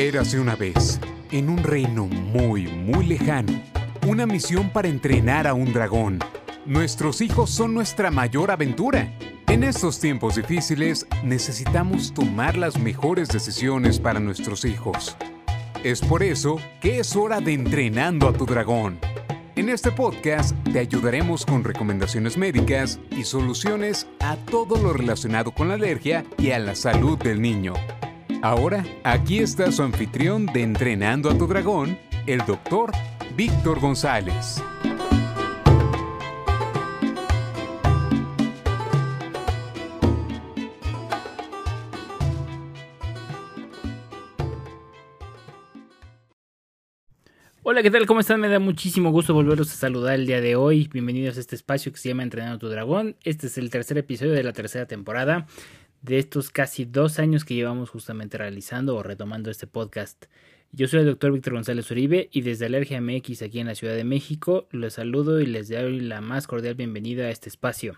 Érase una vez, en un reino muy, muy lejano, una misión para entrenar a un dragón. Nuestros hijos son nuestra mayor aventura. En estos tiempos difíciles necesitamos tomar las mejores decisiones para nuestros hijos. Es por eso que es hora de entrenando a tu dragón. En este podcast te ayudaremos con recomendaciones médicas y soluciones a todo lo relacionado con la alergia y a la salud del niño. Ahora, aquí está su anfitrión de Entrenando a tu Dragón, el doctor Víctor González. Hola, ¿qué tal? ¿Cómo están? Me da muchísimo gusto volverlos a saludar el día de hoy. Bienvenidos a este espacio que se llama Entrenando a tu Dragón. Este es el tercer episodio de la tercera temporada de estos casi dos años que llevamos justamente realizando o retomando este podcast. Yo soy el doctor Víctor González Uribe y desde Alergia MX aquí en la Ciudad de México los saludo y les doy la más cordial bienvenida a este espacio.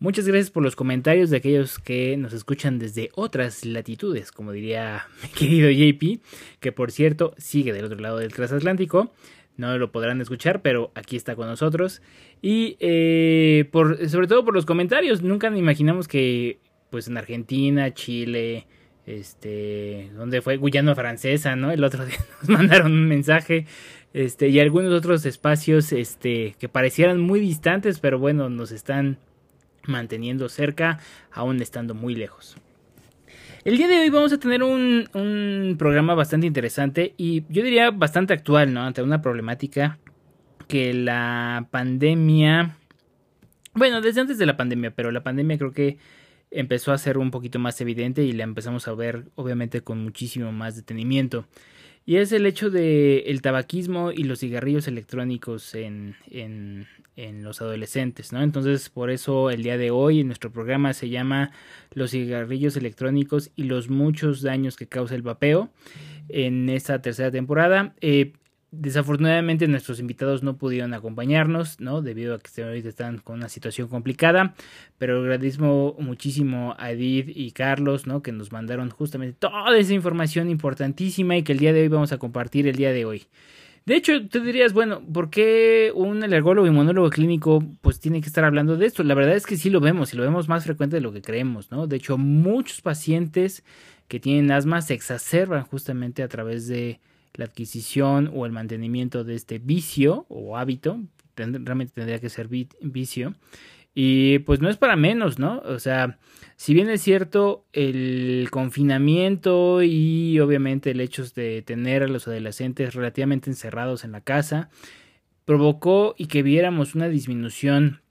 Muchas gracias por los comentarios de aquellos que nos escuchan desde otras latitudes, como diría mi querido JP, que por cierto sigue del otro lado del transatlántico. No lo podrán escuchar, pero aquí está con nosotros. Y eh, por, sobre todo por los comentarios, nunca imaginamos que pues en Argentina, Chile, este, donde fue Guyana Francesa, ¿no? El otro día nos mandaron un mensaje, este, y algunos otros espacios, este, que parecieran muy distantes, pero bueno, nos están manteniendo cerca, aún estando muy lejos. El día de hoy vamos a tener un, un programa bastante interesante y yo diría bastante actual, ¿no? Ante una problemática que la pandemia, bueno, desde antes de la pandemia, pero la pandemia creo que empezó a ser un poquito más evidente y la empezamos a ver obviamente con muchísimo más detenimiento. Y es el hecho de el tabaquismo y los cigarrillos electrónicos en, en, en, los adolescentes, ¿no? Entonces, por eso el día de hoy en nuestro programa se llama Los cigarrillos electrónicos y los muchos daños que causa el vapeo en esta tercera temporada. Eh, Desafortunadamente nuestros invitados no pudieron acompañarnos, ¿no? Debido a que ahorita están con una situación complicada. Pero agradezco muchísimo a Edith y Carlos, ¿no? Que nos mandaron justamente toda esa información importantísima y que el día de hoy vamos a compartir el día de hoy. De hecho, tú dirías, bueno, ¿por qué un alergólogo y monólogo clínico pues tiene que estar hablando de esto? La verdad es que sí lo vemos y lo vemos más frecuente de lo que creemos, ¿no? De hecho, muchos pacientes que tienen asma se exacerban justamente a través de la adquisición o el mantenimiento de este vicio o hábito, realmente tendría que ser vicio, y pues no es para menos, ¿no? O sea, si bien es cierto, el confinamiento y obviamente el hecho de tener a los adolescentes relativamente encerrados en la casa, provocó y que viéramos una disminución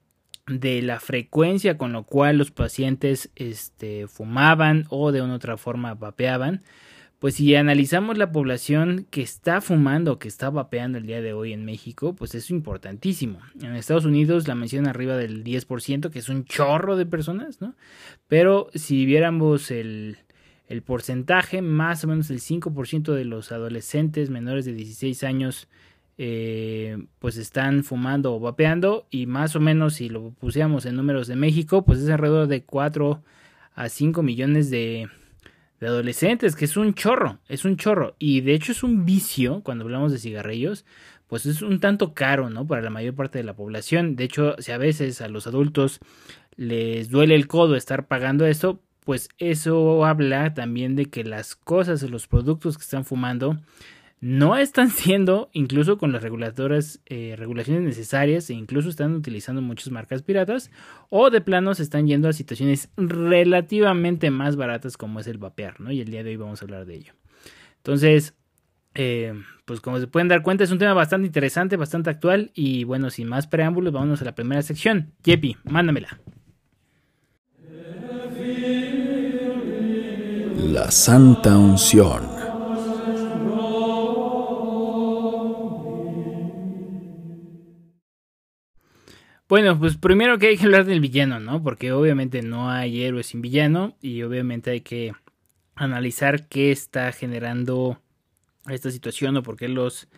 de la frecuencia con lo cual los pacientes este, fumaban o de una otra forma vapeaban, pues si analizamos la población que está fumando, que está vapeando el día de hoy en México, pues es importantísimo. En Estados Unidos la mención arriba del 10%, que es un chorro de personas, ¿no? Pero si viéramos el, porcentaje, más o menos el 5% de los adolescentes menores de 16 años eh, pues están fumando o vapeando y más o menos si lo pusiéramos en números de México, pues es alrededor de 4 a 5 millones de de adolescentes, que es un chorro, es un chorro. Y de hecho es un vicio, cuando hablamos de cigarrillos, pues es un tanto caro, ¿no? Para la mayor parte de la población. De hecho, si a veces a los adultos les duele el codo estar pagando esto, pues eso habla también de que las cosas, los productos que están fumando, no están siendo, incluso con las reguladoras, eh, regulaciones necesarias, e incluso están utilizando muchas marcas piratas, o de plano se están yendo a situaciones relativamente más baratas como es el vapear, ¿no? Y el día de hoy vamos a hablar de ello. Entonces, eh, pues como se pueden dar cuenta, es un tema bastante interesante, bastante actual, y bueno, sin más preámbulos, vámonos a la primera sección. Jepi, mándamela. La Santa Unción. Bueno, pues primero que hay que hablar del villano, ¿no? Porque obviamente no hay héroe sin villano y obviamente hay que analizar qué está generando esta situación o por qué los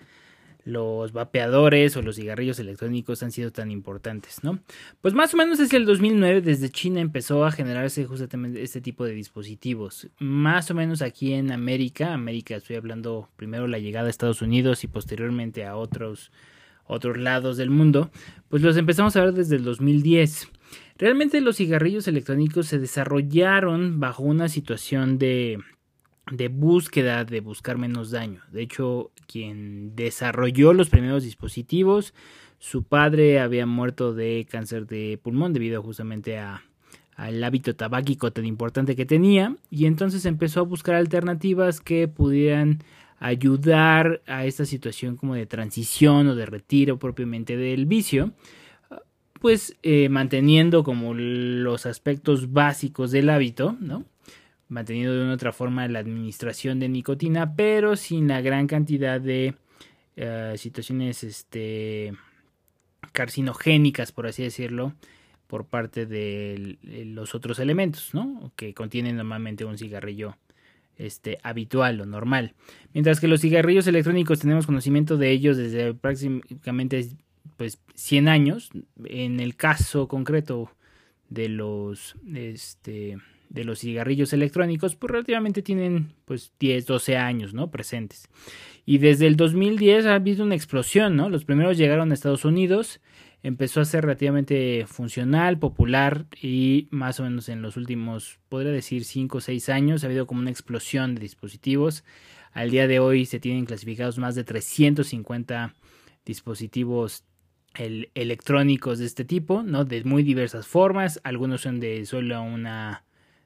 los vapeadores o los cigarrillos electrónicos han sido tan importantes, ¿no? Pues más o menos desde el 2009, desde China empezó a generarse justamente este tipo de dispositivos. Más o menos aquí en América, América estoy hablando primero la llegada a Estados Unidos y posteriormente a otros, otros lados del mundo, pues los empezamos a ver desde el 2010. Realmente los cigarrillos electrónicos se desarrollaron bajo una situación de de búsqueda de buscar menos daño. De hecho, quien desarrolló los primeros dispositivos, su padre había muerto de cáncer de pulmón debido justamente a, al hábito tabáquico tan importante que tenía y entonces empezó a buscar alternativas que pudieran ayudar a esta situación como de transición o de retiro propiamente del vicio pues eh, manteniendo como los aspectos básicos del hábito, ¿no? manteniendo de una otra forma la administración de nicotina, pero sin la gran cantidad de eh, situaciones este, carcinogénicas, por así decirlo, por parte de los otros elementos, ¿no? Que contienen normalmente un cigarrillo este, habitual o normal. Mientras que los cigarrillos electrónicos tenemos conocimiento de ellos desde prácticamente pues 100 años. En el caso concreto de los este, de los cigarrillos electrónicos, pues relativamente tienen pues 10, 12 años, ¿no? Presentes. Y desde el 2010 ha habido una explosión, ¿no? Los primeros llegaron a Estados Unidos, empezó a ser relativamente funcional, popular y más o menos en los últimos, podría decir, 5 o 6 años ha habido como una explosión de dispositivos. Al día de hoy se tienen clasificados más de 350 dispositivos electrónicos de este tipo, ¿no? De muy diversas formas. Algunos son de solo una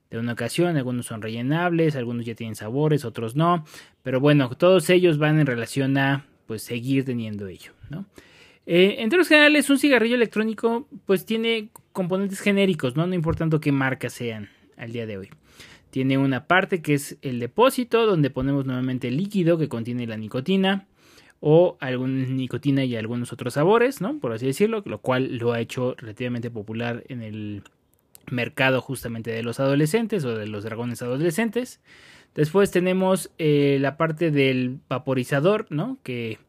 de una ocasión, algunos son rellenables, algunos ya tienen sabores, otros no, pero bueno, todos ellos van en relación a pues seguir teniendo ello, ¿no? Eh, en términos generales, un cigarrillo electrónico pues tiene componentes genéricos, ¿no? No importando qué marca sean al día de hoy. Tiene una parte que es el depósito, donde ponemos nuevamente el líquido que contiene la nicotina o alguna nicotina y algunos otros sabores, ¿no? Por así decirlo, lo cual lo ha hecho relativamente popular en el mercado justamente de los adolescentes o de los dragones adolescentes. Después tenemos eh, la parte del vaporizador, ¿no? Que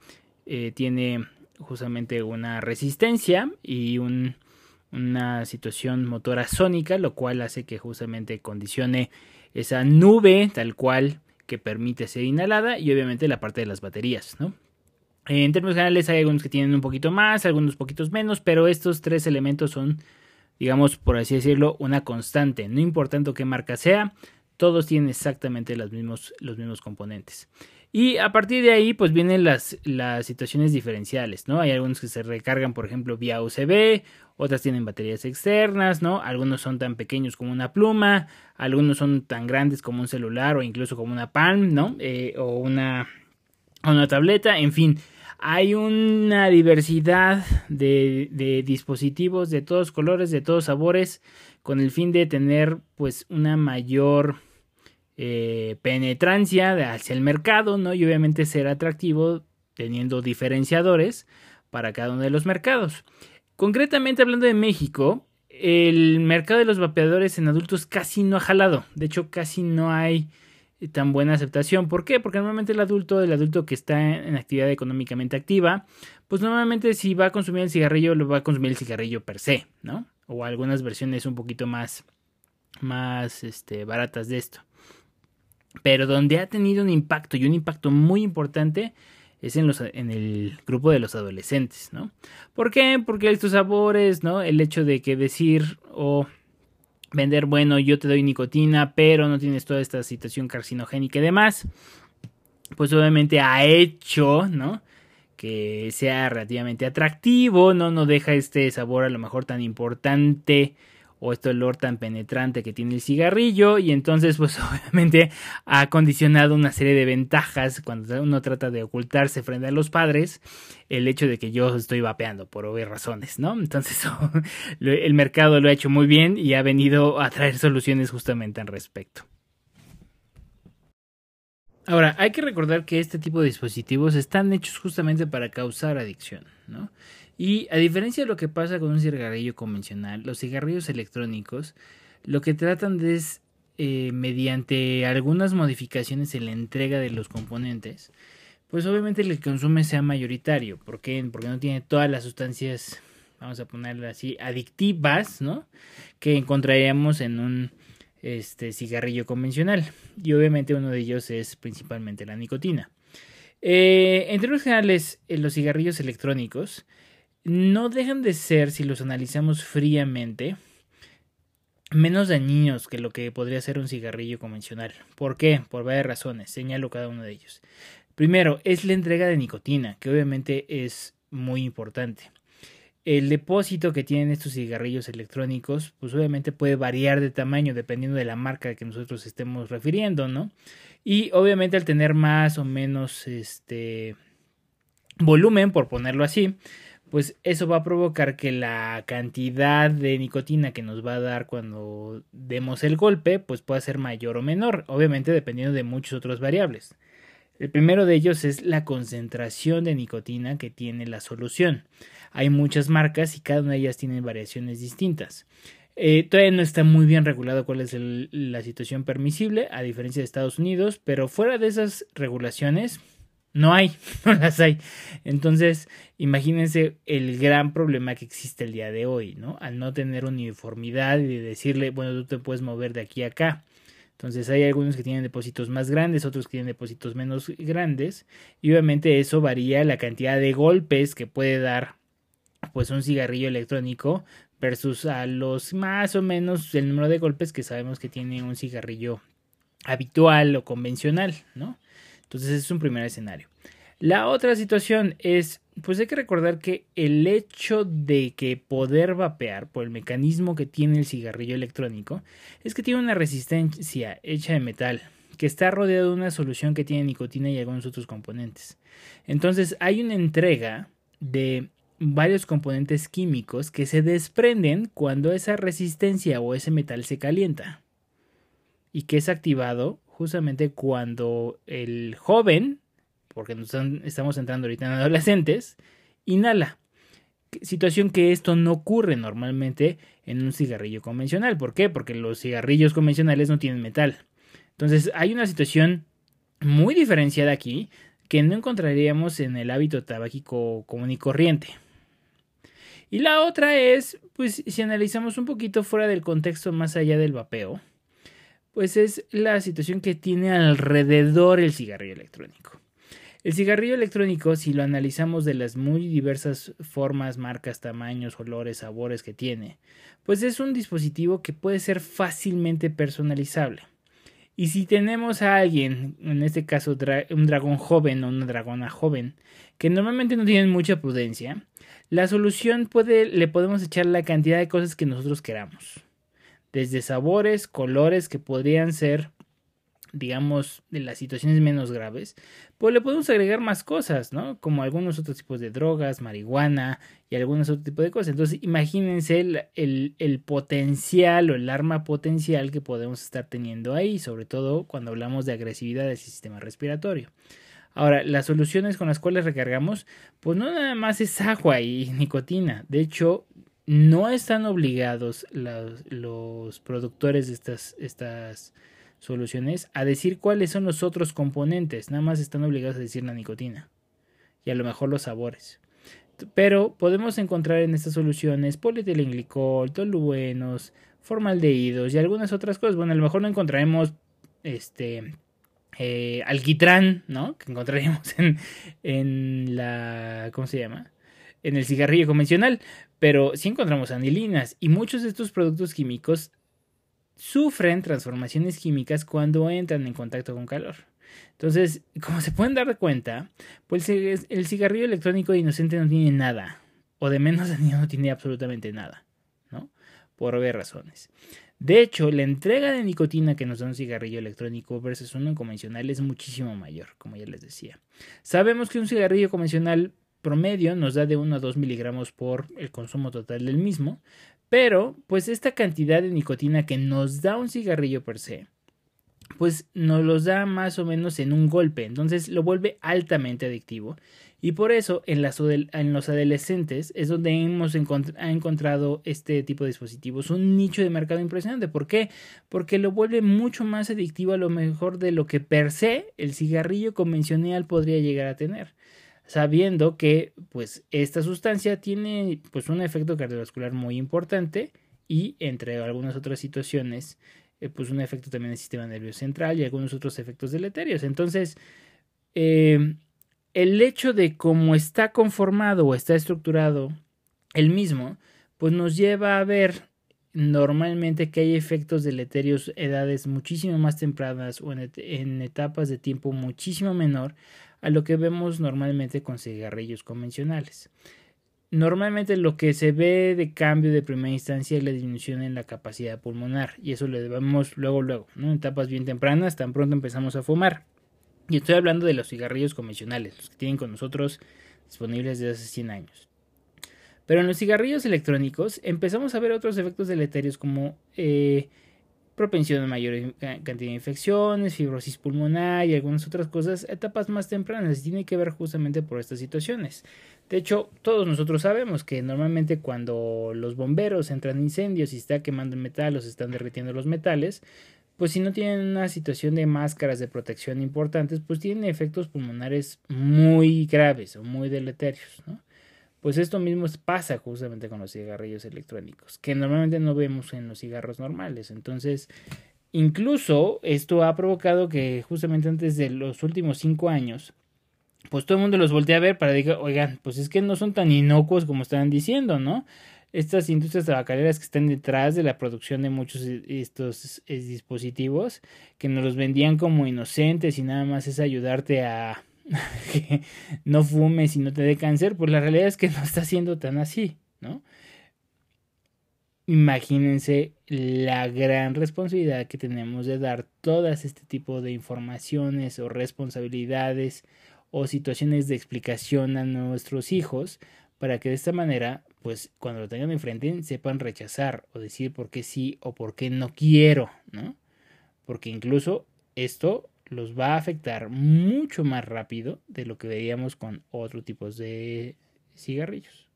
eh, tiene justamente una resistencia y una situación motora sónica, lo cual hace que justamente condicione esa nube tal cual que permite ser inhalada y obviamente la parte de las baterías, ¿no? En términos generales hay algunos que tienen un poquito más, algunos poquitos menos, pero estos tres elementos son digamos, por así decirlo, una constante. No importando qué marca sea, todos tienen exactamente los mismos, los mismos componentes. Y a partir de ahí, pues vienen las, las situaciones diferenciales, ¿no? Hay algunos que se recargan, por ejemplo, vía USB, otras tienen baterías externas, ¿no? Algunos son tan pequeños como una pluma, algunos son tan grandes como un celular o incluso como una Palm, ¿no? Eh, o una, una tableta, en fin hay una diversidad de, dispositivos de todos colores, de todos sabores, con el fin de tener pues una mayor eh, penetrancia hacia el mercado, ¿no? Y obviamente ser atractivo teniendo diferenciadores para cada uno de los mercados. Concretamente hablando de México, el mercado de los vapeadores en adultos casi no ha jalado. De hecho, casi no hay tan buena aceptación. ¿Por qué? Porque normalmente el adulto, el adulto que está en actividad económicamente activa, pues normalmente si va a consumir el cigarrillo, lo va a consumir el cigarrillo per se, ¿no? O algunas versiones un poquito más, más este, baratas de esto. Pero donde ha tenido un impacto y un impacto muy importante es en, los, en el grupo de los adolescentes, ¿no? ¿Por qué? Porque estos sabores, ¿no? El hecho de que decir o vender, bueno, yo te doy nicotina, pero no tienes toda esta situación carcinogénica y demás, pues obviamente ha hecho, ¿no? Que sea relativamente atractivo, ¿no? No deja este sabor a lo mejor tan importante o este olor tan penetrante que tiene el cigarrillo y entonces pues obviamente ha condicionado una serie de ventajas cuando uno trata de ocultarse frente a los padres el hecho de que yo estoy vapeando por obvias razones, ¿no? Entonces el mercado lo ha hecho muy bien y ha venido a traer soluciones justamente al respecto. Ahora, hay que recordar que este tipo de dispositivos están hechos justamente para causar adicción, ¿no? Y a diferencia de lo que pasa con un cigarrillo convencional, los cigarrillos electrónicos lo que tratan de es, eh, mediante algunas modificaciones en la entrega de los componentes, pues obviamente el que consume sea mayoritario. ¿Por qué? Porque no tiene todas las sustancias, vamos a ponerle así, adictivas, ¿no? Que encontraríamos en un este, cigarrillo convencional. Y obviamente uno de ellos es principalmente la nicotina. Eh, en términos generales, eh, los cigarrillos electrónicos no dejan de ser, si los analizamos fríamente, menos dañinos que lo que podría ser un cigarrillo convencional. ¿Por qué? Por varias razones. Señalo cada uno de ellos. Primero, es la entrega de nicotina, que obviamente es muy importante. El depósito que tienen estos cigarrillos electrónicos, pues obviamente puede variar de tamaño dependiendo de la marca que nosotros estemos refiriendo, ¿no? Y obviamente al tener más o menos este volumen, por ponerlo así, pues eso va a provocar que la cantidad de nicotina que nos va a dar cuando demos el golpe, pues pueda ser mayor o menor, obviamente dependiendo de muchos otros variables. El primero de ellos es la concentración de nicotina que tiene la solución. Hay muchas marcas y cada una de ellas tiene variaciones distintas. Eh, todavía no está muy bien regulado cuál es la situación permisible, a diferencia de Estados Unidos, pero fuera de esas regulaciones, no hay, no las hay. Entonces, imagínense el gran problema que existe el día de hoy, ¿no? Al no tener uniformidad y decirle, bueno, tú te puedes mover de aquí a acá. Entonces hay algunos que tienen depósitos más grandes, otros que tienen depósitos menos grandes y obviamente eso varía la cantidad de golpes que puede dar pues un cigarrillo electrónico versus a los más o menos el número de golpes que sabemos que tiene un cigarrillo habitual o convencional, ¿no? Entonces es un primer escenario. La otra situación es, pues hay que recordar que el hecho de que poder vapear por el mecanismo que tiene el cigarrillo electrónico es que tiene una resistencia hecha de metal que está rodeado de una solución que tiene nicotina y algunos otros componentes. Entonces hay una entrega de varios componentes químicos que se desprenden cuando esa resistencia o ese metal se calienta y que es activado justamente cuando el joven porque estamos entrando ahorita en adolescentes, inhala. Situación que esto no ocurre normalmente en un cigarrillo convencional. ¿Por qué? Porque los cigarrillos convencionales no tienen metal. Entonces hay una situación muy diferenciada aquí que no encontraríamos en el hábito tabáquico común y corriente. Y la otra es, pues si analizamos un poquito fuera del contexto más allá del vapeo, pues es la situación que tiene alrededor el cigarrillo electrónico. El cigarrillo electrónico, si lo analizamos de las muy diversas formas, marcas, tamaños, olores, sabores que tiene, pues es un dispositivo que puede ser fácilmente personalizable. Y si tenemos a alguien, en este caso un dragón joven o una dragona joven, que normalmente no tienen mucha prudencia, la solución puede, le podemos echar la cantidad de cosas que nosotros queramos. Desde sabores, colores que podrían ser digamos, de las situaciones menos graves, pues le podemos agregar más cosas, ¿no? Como algunos otros tipos de drogas, marihuana y algunos otros tipos de cosas. Entonces, imagínense el, el, potencial o el arma potencial que podemos estar teniendo ahí, sobre todo cuando hablamos de agresividad del sistema respiratorio. Ahora, las soluciones con las cuales recargamos, pues no nada más es agua y nicotina. De hecho, no están obligados los, productores de estas, estas soluciones a decir cuáles son los otros componentes, nada más están obligados a decir la nicotina y a lo mejor los sabores. Pero podemos encontrar en estas soluciones polietilenglicol, toluenos, formaldehídos y algunas otras cosas. Bueno, a lo mejor no encontraremos este eh, alquitrán, ¿no? Que encontraríamos en, en la. ¿Cómo se llama? En el cigarrillo convencional. Pero sí encontramos anilinas. Y muchos de estos productos químicos sufren transformaciones químicas cuando entran en contacto con calor. Entonces, como se pueden dar cuenta, pues el cigarrillo electrónico de inocente no tiene nada, o de menos no tiene absolutamente nada, ¿no? Por obvias razones. De hecho, la entrega de nicotina que nos da un cigarrillo electrónico versus uno convencional es muchísimo mayor, como ya les decía. Sabemos que un cigarrillo convencional promedio nos da de 1 a 2 miligramos por el consumo total del mismo, pero, pues esta cantidad de nicotina que nos da un cigarrillo per se, pues nos los da más o menos en un golpe, entonces lo vuelve altamente adictivo y por eso en, los adolescentes es donde hemos encontrado este tipo de dispositivos un nicho de mercado impresionante. ¿Por qué? Porque lo vuelve mucho más adictivo a lo mejor de lo que per se el cigarrillo convencional podría llegar a tener sabiendo que pues esta sustancia tiene pues un efecto cardiovascular muy importante y entre algunas otras situaciones eh, pues un efecto también en el sistema nervioso central y algunos otros efectos deleterios. Entonces eh, el hecho de cómo está conformado o está estructurado el mismo, pues nos lleva a ver normalmente que hay efectos deleterios edades muchísimo más tempranas o en, etapas de tiempo muchísimo menor a lo que vemos normalmente con cigarrillos convencionales. Normalmente lo que se ve de cambio de primera instancia es la disminución en la capacidad pulmonar y eso lo vemos luego luego, ¿no? en etapas bien tempranas, tan pronto empezamos a fumar. Y estoy hablando de los cigarrillos convencionales, los que tienen con nosotros disponibles desde hace 100 años. Pero en los cigarrillos electrónicos empezamos a ver otros efectos deleterios como eh, propensión a mayor cantidad de infecciones, fibrosis pulmonar y algunas otras cosas, etapas más tempranas. Tiene que ver justamente por estas situaciones. De hecho, todos nosotros sabemos que normalmente cuando los bomberos entran en incendios y está quemando el metal o se están derritiendo los metales, pues si no tienen una situación de máscaras de protección importantes, pues tienen efectos pulmonares muy graves o muy deleterios, ¿no? Pues esto mismo pasa justamente con los cigarrillos electrónicos, que normalmente no vemos en los cigarros normales. Entonces, incluso esto ha provocado que justamente antes de los últimos cinco años, pues todo el mundo los voltea a ver para decir, oigan, pues es que no son tan inocuos como estaban diciendo, ¿no? estas industrias tabacaleras que están detrás de la producción de muchos de estos dispositivos, que nos los vendían como inocentes y nada más es ayudarte a que no fumes y no te dé cáncer, pues la realidad es que no está siendo tan así, ¿no? Imagínense la gran responsabilidad que tenemos de dar todas este tipo de informaciones o responsabilidades o situaciones de explicación a nuestros hijos para que de esta manera pues cuando lo tengan enfrente sepan rechazar o decir por qué sí o por qué no quiero, ¿no? Porque incluso esto los va a afectar mucho más rápido de lo que veíamos con otros tipos de cigarrillos.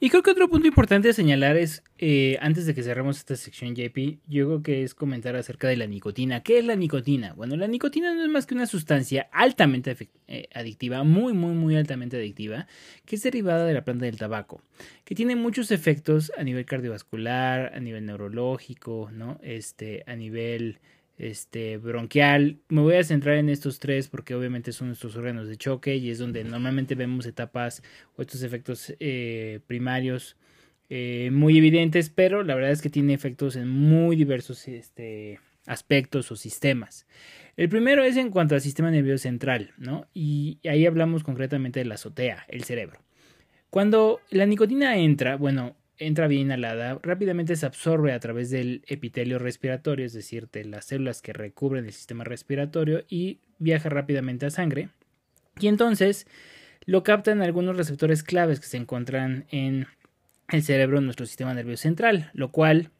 Y creo que otro punto importante a señalar es, eh, antes de que cerremos esta sección JP, yo creo que es comentar acerca de la nicotina. ¿Qué es la nicotina? Bueno, la nicotina no es más que una sustancia altamente eh, adictiva, muy, muy, muy altamente adictiva, que es derivada de la planta del tabaco, que tiene muchos efectos a nivel cardiovascular, a nivel neurológico, ¿no? Este, a nivel este, bronquial. Me voy a centrar en estos tres porque obviamente son nuestros órganos de choque y es donde normalmente vemos etapas o estos efectos eh, primarios eh, muy evidentes, pero la verdad es que tiene efectos en muy diversos este, aspectos o sistemas. El primero es en cuanto al sistema nervioso central, ¿no? Y ahí hablamos concretamente de la azotea, el cerebro. Cuando la nicotina entra, bueno, entra bien inhalada, rápidamente se absorbe a través del epitelio respiratorio, es decir, de las células que recubren el sistema respiratorio y viaja rápidamente a sangre. Y entonces lo captan algunos receptores claves que se encuentran en el cerebro, en nuestro sistema nervioso central, lo cual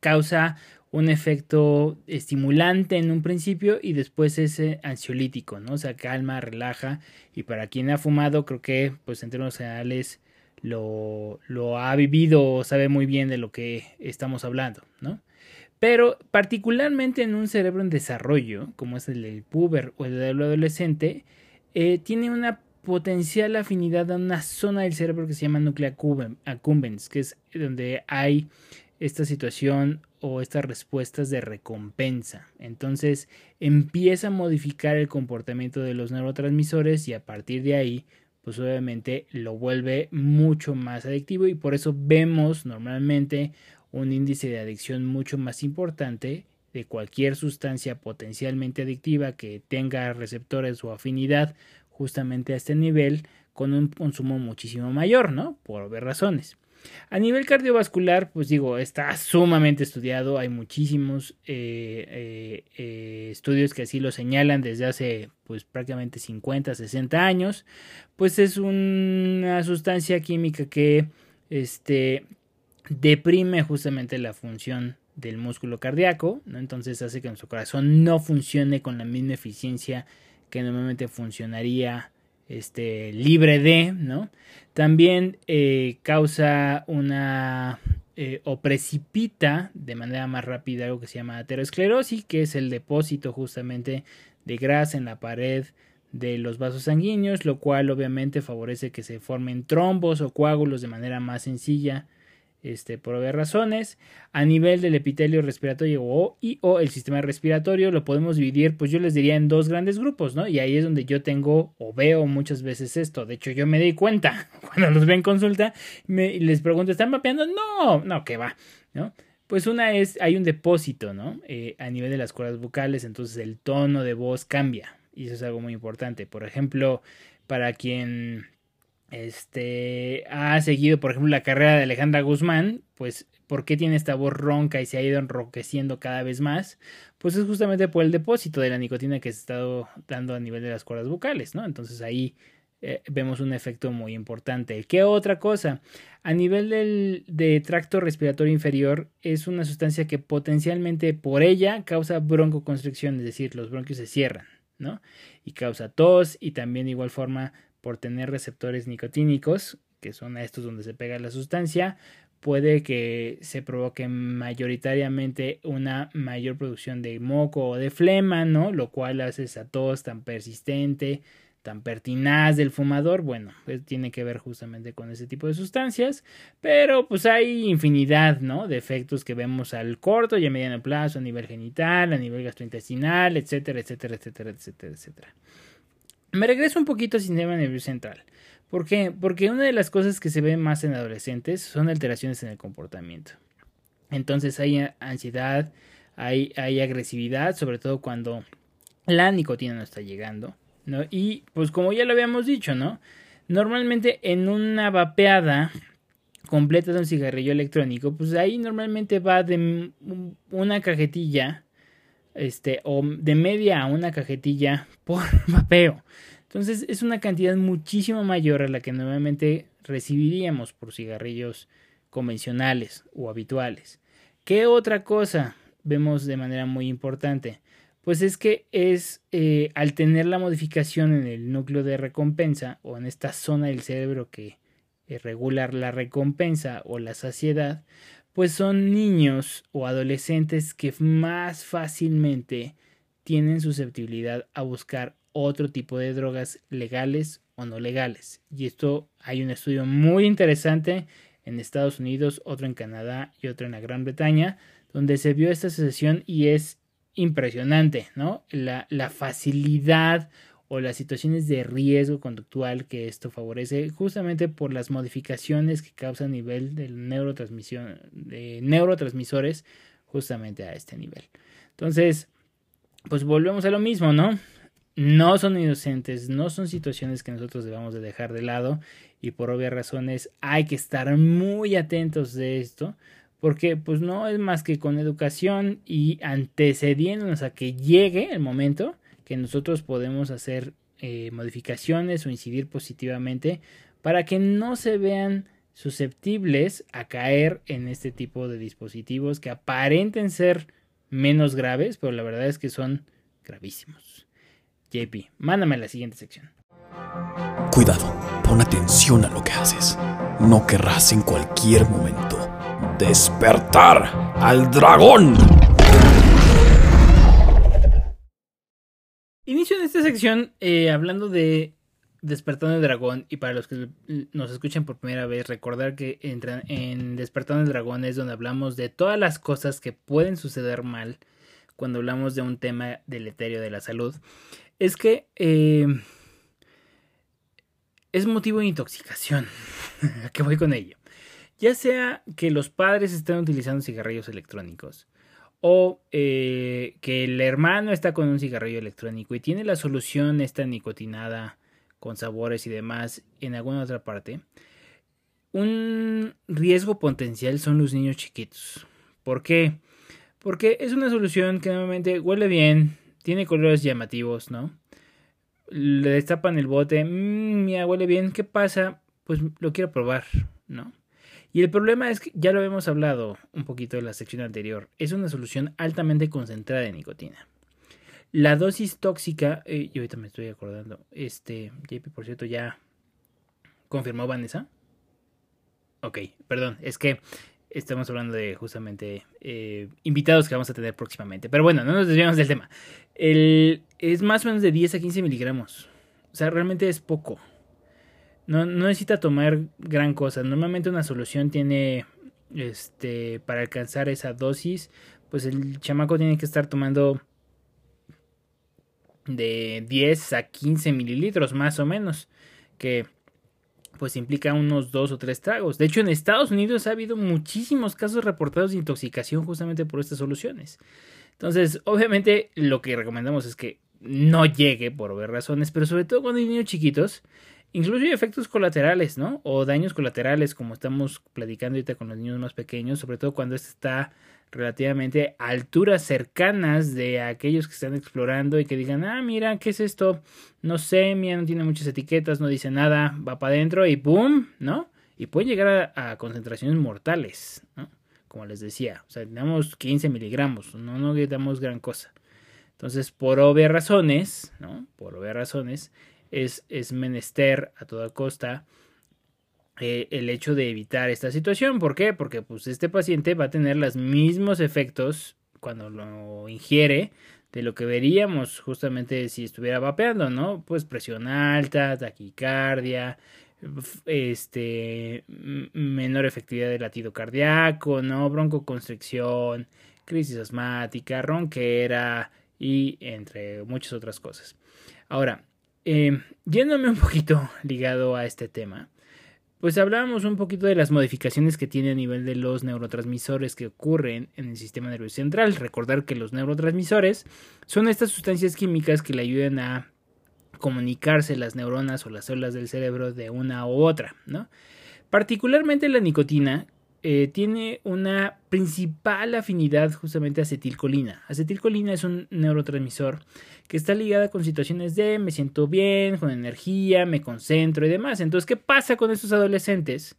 causa un efecto estimulante en un principio y después es ansiolítico, ¿no? O sea, calma, relaja y para quien ha fumado creo que pues en términos generales lo, ha vivido, sabe muy bien de lo que estamos hablando, ¿no? Pero particularmente en un cerebro en desarrollo, como es el del puber o el del adolescente, eh, tiene una potencial afinidad a una zona del cerebro que se llama núcleo accumbens, que es donde hay esta situación o estas respuestas de recompensa. Entonces empieza a modificar el comportamiento de los neurotransmisores y a partir de ahí pues obviamente lo vuelve mucho más adictivo y por eso vemos normalmente un índice de adicción mucho más importante de cualquier sustancia potencialmente adictiva que tenga receptores o afinidad justamente a este nivel con un consumo muchísimo mayor, ¿no? Por obvias razones. A nivel cardiovascular, pues digo, está sumamente estudiado, hay muchísimos eh, eh, eh, estudios que así lo señalan desde hace pues prácticamente 50, 60 años, pues es una sustancia química que este, deprime justamente la función del músculo cardíaco, ¿no? entonces hace que nuestro corazón no funcione con la misma eficiencia que normalmente funcionaría este, libre de, ¿no? También eh, causa una eh, o precipita de manera más rápida algo que se llama aterosclerosis, que es el depósito justamente de grasa en la pared de los vasos sanguíneos, lo cual obviamente favorece que se formen trombos o coágulos de manera más sencilla este, por obvias razones. A nivel del epitelio respiratorio o, y o el sistema respiratorio lo podemos dividir, pues yo les diría en dos grandes grupos, ¿no? Y ahí es donde yo tengo o veo muchas veces esto. De hecho, yo me di cuenta cuando los ven en consulta me, les pregunto, ¿están mapeando? No, no, que va, ¿no? Pues una es, hay un depósito, ¿no? Eh, a nivel de las cuerdas vocales, entonces el tono de voz cambia. Y eso es algo muy importante. Por ejemplo, para quien este, ha seguido, por ejemplo, la carrera de Alejandra Guzmán, pues, ¿por qué tiene esta voz ronca y se ha ido enroqueciendo cada vez más? Pues es justamente por el depósito de la nicotina que se ha estado dando a nivel de las cuerdas vocales, ¿no? Entonces ahí eh, vemos un efecto muy importante. ¿Qué otra cosa? A nivel del de tracto respiratorio inferior es una sustancia que potencialmente por ella causa broncoconstricción, es decir, los bronquios se cierran, ¿no? Y causa tos y también de igual forma por tener receptores nicotínicos, que son estos donde se pega la sustancia, puede que se provoque mayoritariamente una mayor producción de moco o de flema, ¿no? Lo cual hace esa tos tan persistente, tan pertinaz del fumador, bueno, pues tiene que ver justamente con ese tipo de sustancias, pero pues hay infinidad, ¿no? De efectos que vemos al corto y a mediano plazo, a nivel genital, a nivel gastrointestinal, etcétera, etcétera, etcétera, etcétera, etcétera. Me regreso un poquito al sistema nervioso central. ¿Por qué? Porque una de las cosas que se ve más en adolescentes son alteraciones en el comportamiento. Entonces hay ansiedad, hay, hay agresividad, sobre todo cuando la nicotina no está llegando, ¿no? Y pues como ya lo habíamos dicho, ¿no? Normalmente en una vapeada completa de un cigarrillo electrónico, pues ahí normalmente va de una cajetilla este, o de media a una cajetilla por vapeo. Entonces es una cantidad muchísimo mayor a la que normalmente recibiríamos por cigarrillos convencionales o habituales. ¿Qué otra cosa vemos de manera muy importante? Pues es que es eh, al tener la modificación en el núcleo de recompensa o en esta zona del cerebro que eh, regula la recompensa o la saciedad, pues son niños o adolescentes que más fácilmente tienen susceptibilidad a buscar otro tipo de drogas legales o no legales. Y esto hay un estudio muy interesante en Estados Unidos, otro en Canadá y otro en la Gran Bretaña, donde se vio esta asociación y es impresionante, ¿no? La, la facilidad o las situaciones de riesgo conductual que esto favorece justamente por las modificaciones que causa a nivel de neurotransmisión de neurotransmisores justamente a este nivel. Entonces, pues volvemos a lo mismo, ¿no? No son inocentes, no son situaciones que nosotros debamos de dejar de lado y por obvias razones hay que estar muy atentos de esto porque pues no es más que con educación y antecediéndonos a que llegue el momento que nosotros podemos hacer eh, modificaciones o incidir positivamente para que no se vean susceptibles a caer en este tipo de dispositivos que aparenten ser menos graves, pero la verdad es que son gravísimos. JP, mándame a la siguiente sección. Cuidado, pon atención a lo que haces. No querrás en cualquier momento despertar al dragón. Inicio en esta sección eh, hablando de Despertando el Dragón y para los que nos escuchan por primera vez, recordar que en Despertando el Dragón es donde hablamos de todas las cosas que pueden suceder mal cuando hablamos de un tema deleterio de la salud. Es que eh, es motivo de intoxicación. ¿A qué voy con ello? Ya sea que los padres estén utilizando cigarrillos electrónicos o eh, que el hermano está con un cigarrillo electrónico y tiene la solución esta nicotinada con sabores y demás en alguna otra parte, un riesgo potencial son los niños chiquitos. ¿Por qué? Porque es una solución que normalmente huele bien, tiene colores llamativos, ¿no? Le destapan el bote, mmm, mira, huele bien, ¿qué pasa? Pues lo quiero probar, ¿no? Y el problema es que ya lo hemos hablado un poquito en la sección anterior, es una solución altamente concentrada de nicotina. La dosis tóxica, eh, y ahorita me estoy acordando, este, JP por cierto ya confirmó Vanessa. Ok, perdón, es que estamos hablando de justamente eh, invitados que vamos a tener próximamente. Pero bueno, no nos desviamos del tema. El, es más o menos de 10 a 15 miligramos. O sea, realmente es poco. No, no necesita tomar gran cosa. Normalmente una solución tiene, este, para alcanzar esa dosis, pues el chamaco tiene que estar tomando de 10 a 15 mililitros más o menos. Que pues implica unos dos o tres tragos. De hecho, en Estados Unidos ha habido muchísimos casos reportados de intoxicación justamente por estas soluciones. Entonces, obviamente, lo que recomendamos es que no llegue por obvias razones, pero sobre todo cuando hay niños chiquitos, incluso hay efectos colaterales, ¿no? O daños colaterales, como estamos platicando ahorita con los niños más pequeños, sobre todo cuando este está relativamente a alturas cercanas de aquellos que están explorando y que digan, ah, mira, ¿qué es esto? No sé, mira, no tiene muchas etiquetas, no dice nada, va para adentro y ¡boom! ¿No? Y puede llegar a, concentraciones mortales, ¿no? Como les decía, o sea, tenemos 15 miligramos, no, no damos gran cosa. Entonces, por obvias razones, ¿no? Por obvias razones, es, es menester a toda costa eh, el hecho de evitar esta situación. ¿Por qué? Porque pues este paciente va a tener los mismos efectos cuando lo ingiere de lo que veríamos justamente si estuviera vapeando, ¿no? Pues presión alta, taquicardia, este menor efectividad del latido cardíaco, ¿no? Broncoconstricción, crisis asmática, ronquera y entre muchas otras cosas. Ahora, eh, yéndome un poquito ligado a este tema, pues hablábamos un poquito de las modificaciones que tiene a nivel de los neurotransmisores que ocurren en el sistema nervioso central. Recordar que los neurotransmisores son estas sustancias químicas que le ayudan a comunicarse las neuronas o las células del cerebro de una u otra, ¿no? Particularmente la nicotina eh, tiene una principal afinidad justamente a acetilcolina. Acetilcolina es un neurotransmisor que está ligada con situaciones de me siento bien, con energía, me concentro y demás. Entonces, ¿qué pasa con estos adolescentes?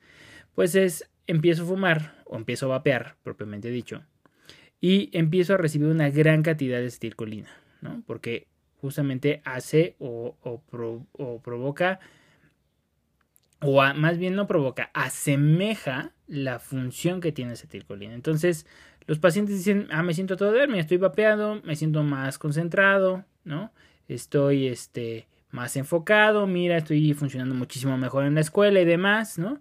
Pues es, empiezo a fumar o empiezo a vapear, propiamente dicho, y empiezo a recibir una gran cantidad de acetilcolina, ¿no? Porque justamente hace o, o provoca o más bien no provoca, asemeja la función que tiene acetilcolina. Entonces, los pacientes dicen, ah, me siento todo bien, estoy vapeado, me siento más concentrado, ¿no? Estoy, este, más enfocado, mira, estoy funcionando muchísimo mejor en la escuela y demás, ¿no?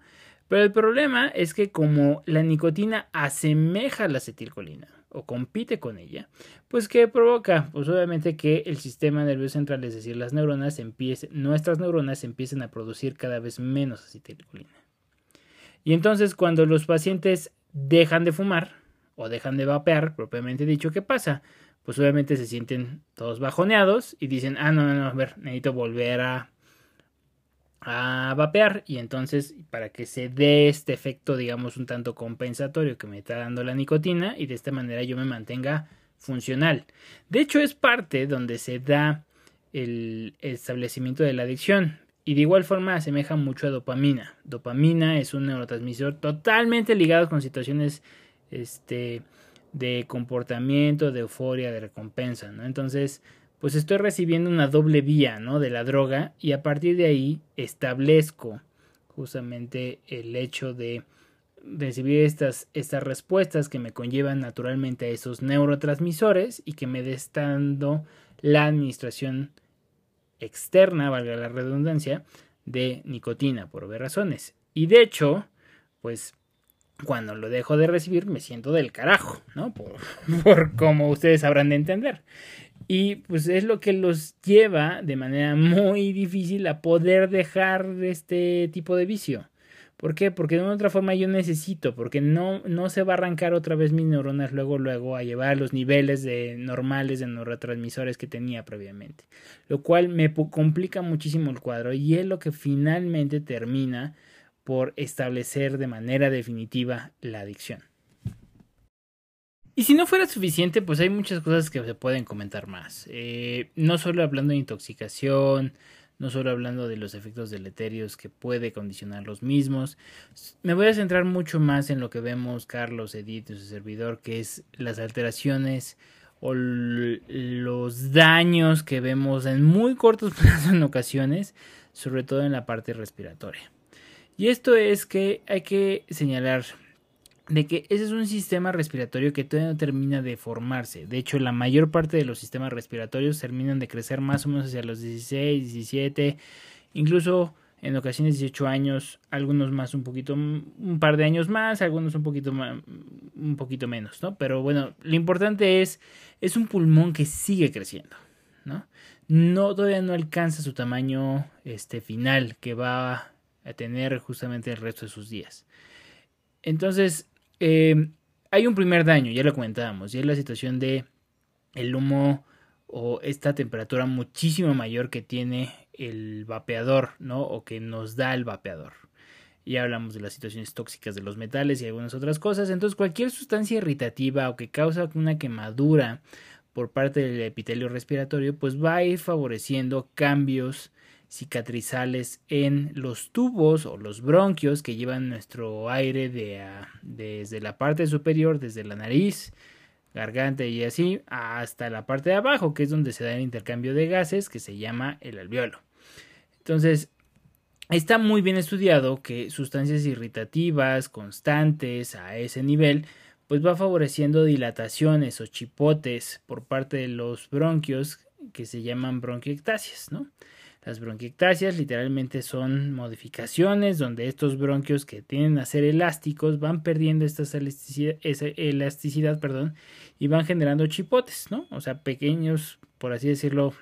Pero el problema es que como la nicotina asemeja la acetilcolina, o compite con ella, pues ¿qué provoca? Pues obviamente que el sistema nervioso central, es decir, las neuronas nuestras neuronas empiecen a producir cada vez menos acetilcolina. Y entonces cuando los pacientes dejan de fumar o dejan de vapear, propiamente dicho, ¿qué pasa? Pues obviamente se sienten todos bajoneados y dicen, ah, no, no, no, a ver, necesito volver a a vapear y entonces para que se dé este efecto digamos un tanto compensatorio que me está dando la nicotina y de esta manera yo me mantenga funcional. De hecho es parte donde se da el establecimiento de la adicción y de igual forma asemeja mucho a dopamina. Dopamina es un neurotransmisor totalmente ligado con situaciones este, de comportamiento, de euforia, de recompensa, ¿no? Entonces, pues estoy recibiendo una doble vía, ¿no? De la droga y a partir de ahí establezco justamente el hecho de recibir estas, estas respuestas que me conllevan naturalmente a esos neurotransmisores y que me están dando la administración externa, valga la redundancia, de nicotina por ver razones. Y de hecho, pues cuando lo dejo de recibir me siento del carajo, ¿no? Por, por como ustedes sabrán de entender. Y pues es lo que los lleva de manera muy difícil a poder dejar este tipo de vicio. ¿Por qué? Porque de una otra forma yo necesito, porque no, no se va a arrancar otra vez mis neuronas luego, luego a llevar los niveles de normales de neurotransmisores que tenía previamente. Lo cual me complica muchísimo el cuadro y es lo que finalmente termina por establecer de manera definitiva la adicción. Y si no fuera suficiente, pues hay muchas cosas que se pueden comentar más. Eh, no solo hablando de intoxicación, no solo hablando de los efectos deleterios que puede condicionar los mismos. Me voy a centrar mucho más en lo que vemos Carlos, Edith y su servidor, que es las alteraciones o los daños que vemos en muy cortos plazos en ocasiones, sobre todo en la parte respiratoria. Y esto es que hay que señalar de que ese es un sistema respiratorio que todavía no termina de formarse. De hecho, la mayor parte de los sistemas respiratorios terminan de crecer más o menos hacia los 16, 17, incluso en ocasiones 18 años, algunos más un poquito, un par de años más, algunos un poquito más, un poquito menos, ¿no? Pero bueno, lo importante es, es un pulmón que sigue creciendo, ¿no? No, todavía no alcanza su tamaño este, final que va a tener justamente el resto de sus días. Entonces, eh, hay un primer daño, ya lo comentábamos, y es la situación de el humo o esta temperatura muchísimo mayor que tiene el vapeador, ¿no? O que nos da el vapeador. Ya hablamos de las situaciones tóxicas de los metales y algunas otras cosas. Entonces, cualquier sustancia irritativa o que causa una quemadura por parte del epitelio respiratorio, pues va a ir favoreciendo cambios cicatrizales en los tubos o los bronquios que llevan nuestro aire de, desde la parte superior, desde la nariz, garganta y así, hasta la parte de abajo, que es donde se da el intercambio de gases, que se llama el alveolo. Entonces, está muy bien estudiado que sustancias irritativas constantes a ese nivel, pues va favoreciendo dilataciones o chipotes por parte de los bronquios que se llaman bronquiectasias, ¿no? Las bronquiectasias literalmente son modificaciones donde estos bronquios que tienden a ser elásticos van perdiendo esta elasticidad, esa elasticidad perdón, y van generando chipotes, ¿no? O sea, pequeños, por así decirlo,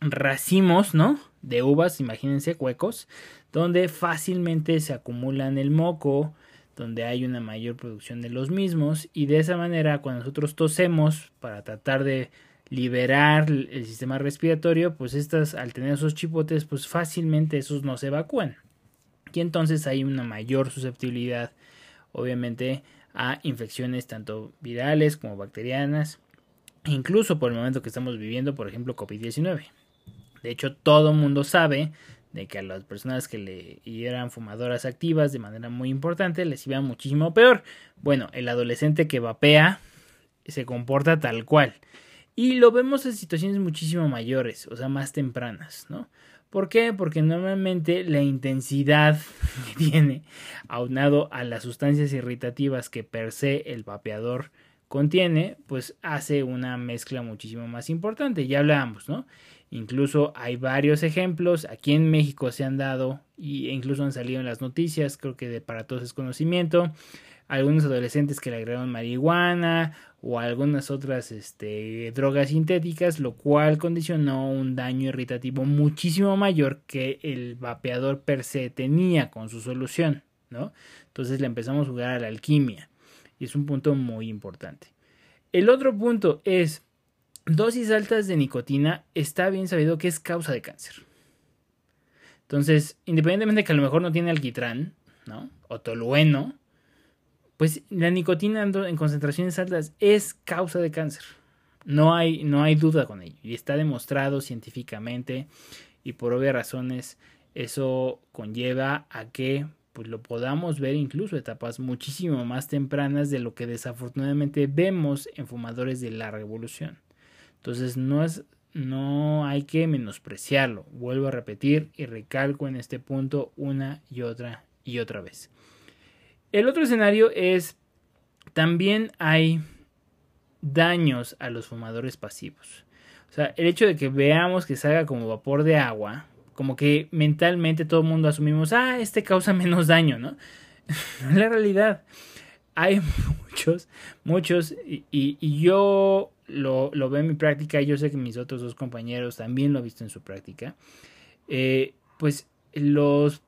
racimos, ¿no? De uvas, imagínense, huecos, donde fácilmente se acumulan el moco, donde hay una mayor producción de los mismos y de esa manera cuando nosotros tosemos para tratar de liberar el sistema respiratorio, pues estas al tener esos chipotes, pues fácilmente esos no se evacúan. Y entonces hay una mayor susceptibilidad, obviamente, a infecciones tanto virales como bacterianas, incluso por el momento que estamos viviendo, por ejemplo, COVID-19. De hecho, todo mundo sabe de que a las personas que le eran fumadoras activas de manera muy importante les iba muchísimo peor. Bueno, el adolescente que vapea se comporta tal cual. Y lo vemos en situaciones muchísimo mayores, o sea, más tempranas, ¿no? ¿Por qué? Porque normalmente la intensidad que tiene, aunado a las sustancias irritativas que per se el vapeador contiene, pues hace una mezcla muchísimo más importante. Ya hablábamos, ¿no? Incluso hay varios ejemplos, aquí en México se han dado e incluso han salido en las noticias, creo que de para todos es conocimiento, algunos adolescentes que le agregaron marihuana o algunas otras este, drogas sintéticas, lo cual condicionó un daño irritativo muchísimo mayor que el vapeador per se tenía con su solución, ¿no? Entonces le empezamos a jugar a la alquimia y es un punto muy importante. El otro punto es dosis altas de nicotina está bien sabido que es causa de cáncer. Entonces, independientemente de que a lo mejor no tiene alquitrán, ¿no? O tolueno, pues la nicotina en concentraciones altas es causa de cáncer. No hay, no hay duda con ello. Y está demostrado científicamente y por obvias razones eso conlleva a que pues lo podamos ver incluso etapas muchísimo más tempranas de lo que desafortunadamente vemos en fumadores de larga evolución. Entonces no es no hay que menospreciarlo. Vuelvo a repetir y recalco en este punto una y otra y otra vez. El otro escenario es, también hay daños a los fumadores pasivos. O sea, el hecho de que veamos que salga como vapor de agua, como que mentalmente todo el mundo asumimos, ah, este causa menos daño, ¿no? la realidad, hay muchos, muchos, y, yo lo, veo en mi práctica, y yo sé que mis otros dos compañeros también lo han visto en su práctica, eh, pues los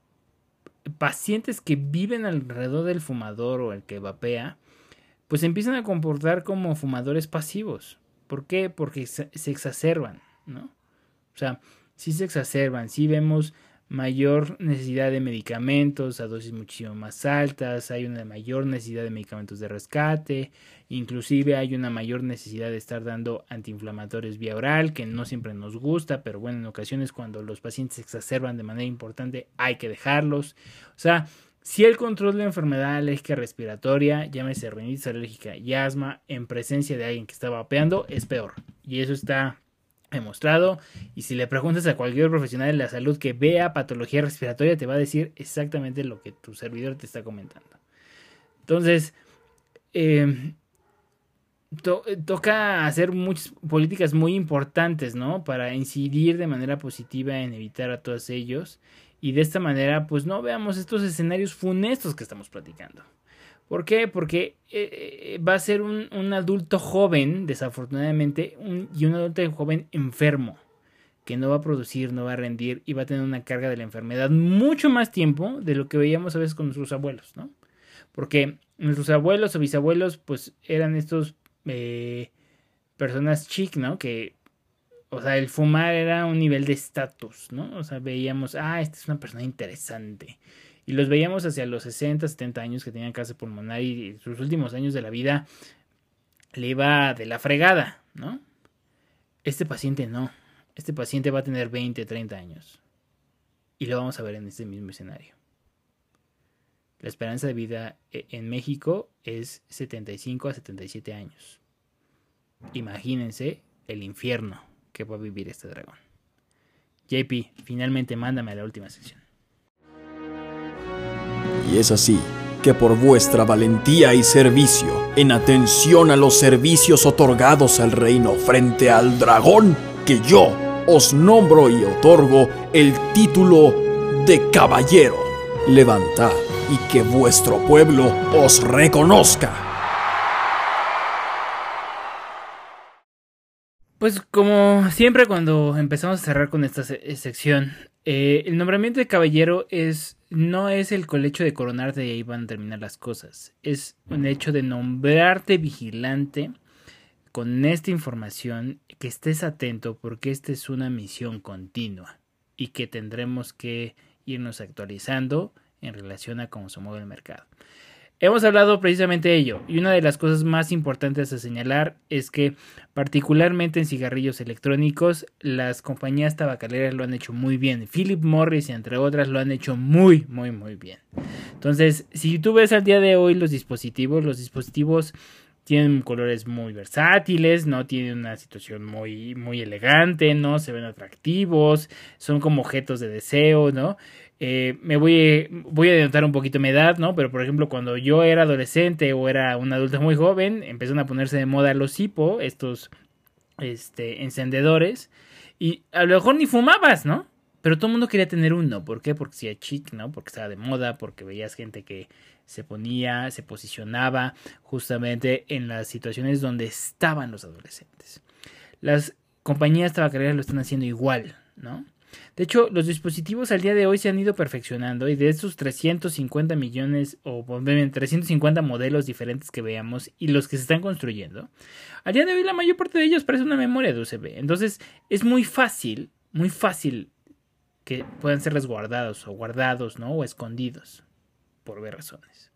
pacientes que viven alrededor del fumador o el que vapea, pues empiezan a comportar como fumadores pasivos. ¿Por qué? Porque se, exacerban, ¿no? O sea, si se exacerban, si vemos mayor necesidad de medicamentos a dosis muchísimo más altas, hay una mayor necesidad de medicamentos de rescate, inclusive hay una mayor necesidad de estar dando antiinflamatorios vía oral, que no siempre nos gusta, pero bueno, en ocasiones cuando los pacientes se exacerban de manera importante hay que dejarlos. O sea, si el control de la enfermedad alérgica respiratoria, llámese rinitis alérgica y asma, en presencia de alguien que está vapeando, es peor. Y eso está demostrado. Y si le preguntas a cualquier profesional de la salud que vea patología respiratoria, te va a decir exactamente lo que tu servidor te está comentando. Entonces, em, toca hacer muchas políticas muy importantes, ¿no? Para incidir de manera positiva en evitar a todos ellos. Y de esta manera, pues no veamos estos escenarios funestos que estamos platicando. ¿Por qué? Porque eh, eh, va a ser un, adulto joven, desafortunadamente, y un adulto joven enfermo, que no va a producir, no va a rendir y va a tener una carga de la enfermedad mucho más tiempo de lo que veíamos a veces con nuestros abuelos, ¿no? Porque nuestros abuelos o bisabuelos, pues eran estos eh, personas chic, ¿no? Que, o sea, el fumar era un nivel de estatus, ¿no? O sea, veíamos, ah, esta es una persona interesante y los veíamos hacia los 60, 70 años que tenían cáncer pulmonar y sus últimos años de la vida le iba de la fregada, ¿no? Este paciente no. Este paciente va a tener 20, 30 años. Y lo vamos a ver en este mismo escenario. La esperanza de vida e, en México es 75 a 77 años. Imagínense el infierno que va a vivir este dragón. JP, finalmente mándame a la última sección. Y es así que por vuestra valentía y servicio, en atención a los servicios otorgados al reino frente al dragón, que yo os nombro y otorgo el título de caballero. Levantad y que vuestro pueblo os reconozca. Pues como siempre cuando empezamos a cerrar con esta sección, eh, el nombramiento de caballero es no es el colecho de coronarte y ahí van a terminar las cosas. Es un hecho de nombrarte vigilante con esta información, que estés atento porque esta es una misión continua y que tendremos que irnos actualizando en relación a cómo se mueve el mercado. Hemos hablado precisamente de ello y una de las cosas más importantes a señalar es que particularmente en cigarrillos electrónicos las compañías tabacaleras lo han hecho muy bien. Philip Morris entre otras lo han hecho muy muy muy bien. Entonces, si tú ves al día de hoy los dispositivos, los dispositivos tienen colores muy versátiles, no tienen una situación muy muy elegante, no se ven atractivos, son como objetos de deseo, ¿no? Eh, me voy, voy a adelantar un poquito mi edad, ¿no? Pero por ejemplo, cuando yo era adolescente o era un adulto muy joven, empezaron a ponerse de moda los hipo, estos este, encendedores, y a lo mejor ni fumabas, ¿no? Pero todo el mundo quería tener uno. ¿Por qué? Porque era chic, ¿no? Porque estaba de moda, porque veías gente que se ponía, se posicionaba justamente en las situaciones donde estaban los adolescentes. Las compañías tabacaleras lo están haciendo igual, ¿no? De hecho, los dispositivos al día de hoy se han ido perfeccionando y de estos 350 millones o 350 modelos diferentes que veamos y los que se están construyendo, al día de hoy la mayor parte de ellos parece una memoria de USB. Entonces, es muy fácil, muy fácil que puedan ser resguardados o guardados, ¿no? O escondidos por ver razones.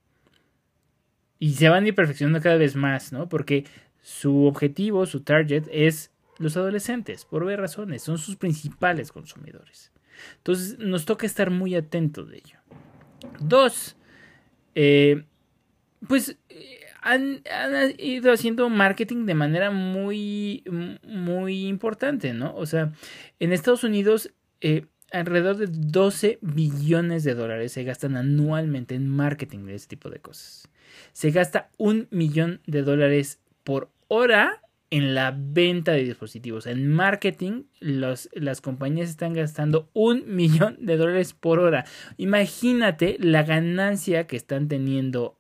Y se van a ir perfeccionando cada vez más, ¿no? Porque su objetivo, su target es los adolescentes, por ver razones, son sus principales consumidores. Entonces nos toca estar muy atentos de ello. Dos, eh, pues eh, han, ido haciendo marketing de manera muy, muy importante, ¿no? O sea, en Estados Unidos eh, alrededor de 12 billones de dólares se gastan anualmente en marketing de este tipo de cosas. Se gasta un millón de dólares por hora en la venta de dispositivos. En marketing, las compañías están gastando un millón de dólares por hora. Imagínate la ganancia que están teniendo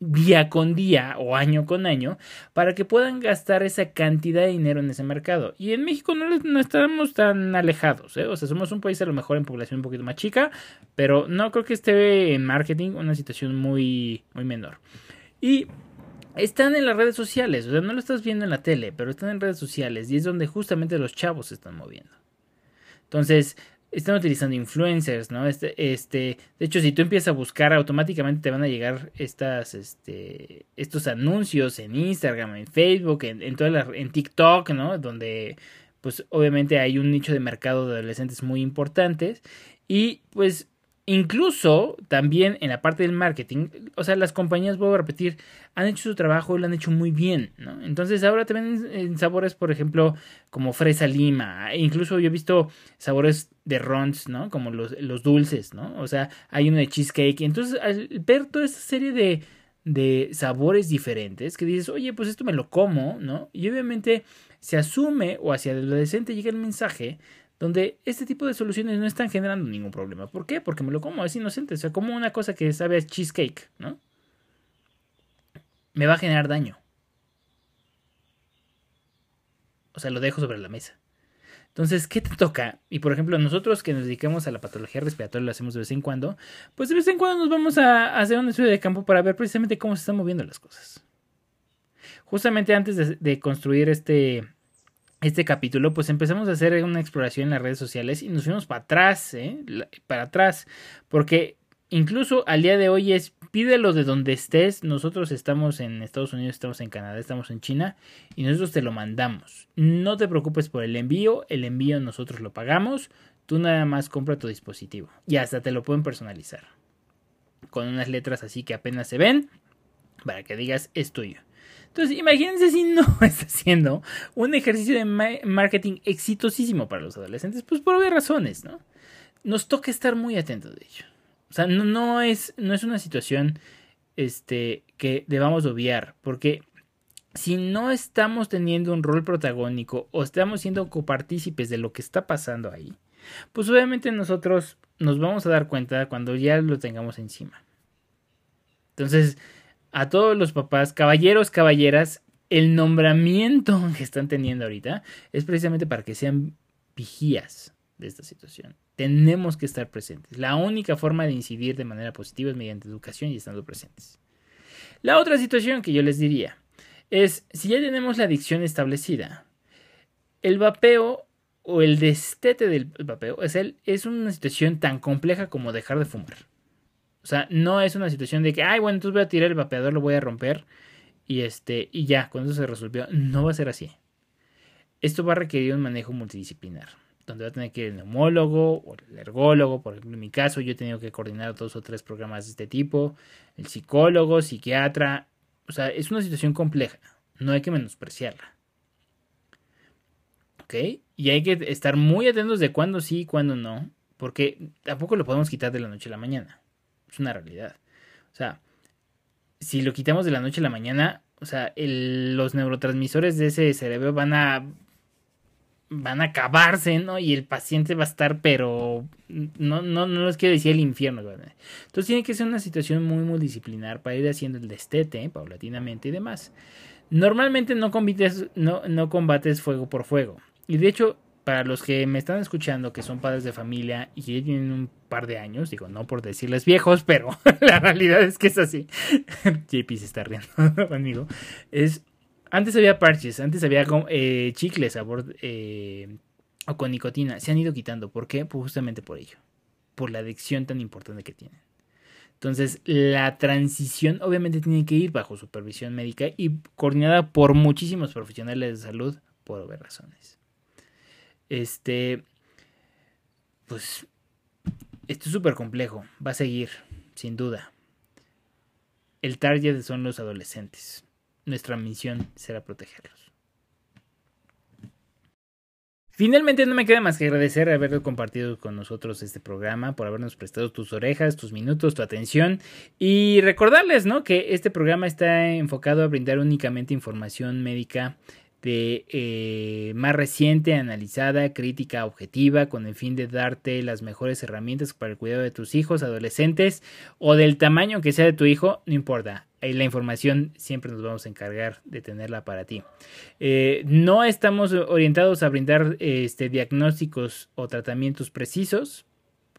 día con día o año con año para que puedan gastar esa cantidad de dinero en ese mercado. Y en México no, no estamos tan alejados, ¿eh? o sea, somos un país a lo mejor en población un poquito más chica, pero no creo que esté en marketing una situación muy, muy menor. Y están en las redes sociales, o sea, no lo estás viendo en la tele, pero están en redes sociales y es donde justamente los chavos se están moviendo. Entonces, están utilizando influencers, ¿no? Este, este, de hecho, si tú empiezas a buscar, automáticamente te van a llegar estas, este, estos anuncios en Instagram, en Facebook, en, en, en TikTok, ¿no? Donde, pues, obviamente hay un nicho de mercado de adolescentes muy importantes y, pues, Incluso también en la parte del marketing, o sea, las compañías, vuelvo a repetir, han hecho su trabajo y lo han hecho muy bien, ¿no? Entonces ahora también en sabores, por ejemplo, como fresa lima, incluso yo he visto sabores de rons, ¿no? Como los, los dulces, ¿no? O sea, hay uno de cheesecake. Entonces, al ver toda esta serie de, de sabores diferentes, que dices, oye, pues esto me lo como, ¿no? Y obviamente se asume o hacia el adolescente llega el mensaje donde este tipo de soluciones no están generando ningún problema. ¿Por qué? Porque me lo como, es inocente. O sea, como una cosa que sabe a cheesecake, ¿no? Me va a generar daño. O sea, lo dejo sobre la mesa. Entonces, ¿qué te toca? Y por ejemplo, nosotros que nos dedicamos a la patología respiratoria, lo hacemos de vez en cuando, pues de vez en cuando nos vamos a hacer un estudio de campo para ver precisamente cómo se están moviendo las cosas. Justamente antes de, de construir este, este capítulo, pues empezamos a hacer una exploración en las redes sociales y nos fuimos para atrás, ¿eh? para atrás, porque incluso al día de hoy es pídelo de donde estés, nosotros estamos en Estados Unidos, estamos en Canadá, estamos en China y nosotros te lo mandamos. No te preocupes por el envío, el envío nosotros lo pagamos, tú nada más compra tu dispositivo y hasta te lo pueden personalizar con unas letras así que apenas se ven para que digas es tuyo. Entonces, imagínense si no está haciendo un ejercicio de marketing exitosísimo para los adolescentes, pues por obvias razones, ¿no? Nos toca estar muy atentos de ello. O sea, no, no, es, no es una situación este, que debamos obviar, porque si no estamos teniendo un rol protagónico o estamos siendo copartícipes de lo que está pasando ahí, pues obviamente nosotros nos vamos a dar cuenta cuando ya lo tengamos encima. Entonces, a todos los papás, caballeros, caballeras, el nombramiento que están teniendo ahorita es precisamente para que sean vigías de esta situación. Tenemos que estar presentes. La única forma de incidir de manera positiva es mediante educación y estando presentes. La otra situación que yo les diría es, si ya tenemos la adicción establecida, el vapeo o el destete del vapeo es, es una situación tan compleja como dejar de fumar. O sea, no es una situación de que, ay, bueno, entonces voy a tirar el vapeador, lo voy a romper y este y ya, cuando eso se resolvió, no va a ser así. Esto va a requerir un manejo multidisciplinar, donde va a tener que ir el neumólogo o el ergólogo, por ejemplo, en mi caso yo he tenido que coordinar dos o tres programas de este tipo, el psicólogo, psiquiatra, o sea, es una situación compleja, no hay que menospreciarla. ¿Ok? Y hay que estar muy atentos de cuándo sí y cuándo no, porque tampoco lo podemos quitar de la noche a la mañana. Es una realidad. O sea, si lo quitamos de la noche a la mañana, o sea, los neurotransmisores de ese cerebro van a van a acabarse, ¿no? Y el paciente va a estar, pero no, no, no les quiero decir el infierno. Entonces tiene que ser una situación muy, muy disciplinar para ir haciendo el destete, ¿eh? paulatinamente y demás. Normalmente no combates, no, no combates fuego por fuego. Y de hecho, para los que me están escuchando, que son padres de familia y que tienen un par de años, digo, no por decirles viejos, pero la realidad es que es así. JP se está riendo conmigo. Es, antes había parches, antes había eh, chicles sabor eh, o con nicotina. Se han ido quitando. ¿Por qué? Pues justamente por ello. Por la adicción tan importante que tienen. Entonces, la transición obviamente tiene que ir bajo supervisión médica y coordinada por muchísimos profesionales de salud por obvias razones. Este, pues, esto es súper complejo, va a seguir, sin duda. El target son los adolescentes. Nuestra misión será protegerlos. Finalmente no me queda más que agradecer haber compartido con nosotros este programa, por habernos prestado tus orejas, tus minutos, tu atención y recordarles, ¿no? Que este programa está enfocado a brindar únicamente información médica de eh, más reciente, analizada, crítica, objetiva, con el fin de darte las mejores herramientas para el cuidado de tus hijos, adolescentes o del tamaño que sea de tu hijo, no importa. Ahí la información siempre nos vamos a encargar de tenerla para ti. Eh, no estamos orientados a brindar este, diagnósticos o tratamientos precisos,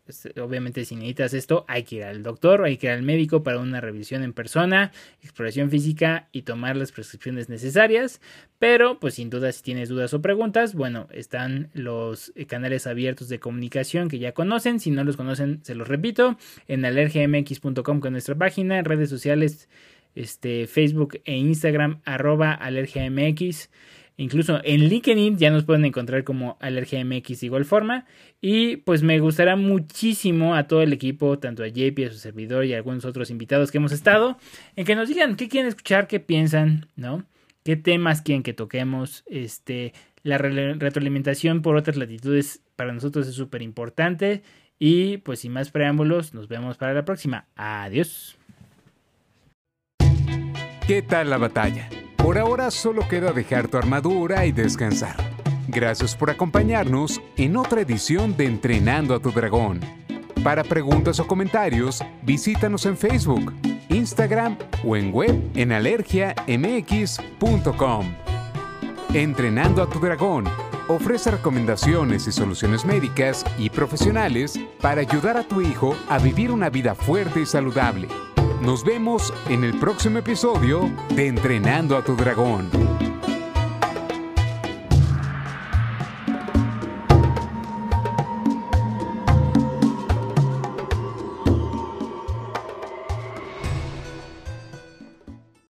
pues, obviamente si necesitas esto, hay que ir al doctor, hay que ir al médico para una revisión en persona, exploración física y tomar las prescripciones necesarias. Pero, pues sin duda, si tienes dudas o preguntas, bueno, están los eh, canales abiertos de comunicación que ya conocen. Si no los conocen, se los repito, en alergiamx.com con nuestra página, en redes sociales, este, Facebook e Instagram, arroba alergiamx. Incluso en LinkedIn ya nos pueden encontrar como Alergia MX igual forma. Y pues me gustará muchísimo a todo el equipo, tanto a JP, a su servidor y a algunos otros invitados que hemos estado, en que nos digan qué quieren escuchar, qué piensan, ¿no? ¿Qué temas quieren que toquemos? Este, la retroalimentación por otras latitudes para nosotros es súper importante. Y pues sin más preámbulos, nos vemos para la próxima. Adiós. ¿Qué tal la batalla? Por ahora solo queda dejar tu armadura y descansar. Gracias por acompañarnos en otra edición de Entrenando a tu Dragón. Para preguntas o comentarios, visítanos en Facebook, Instagram o en web en alergiamx.com. Entrenando a tu Dragón ofrece recomendaciones y soluciones médicas y profesionales para ayudar a tu hijo a vivir una vida fuerte y saludable. Nos vemos en el próximo episodio de Entrenando a tu Dragón.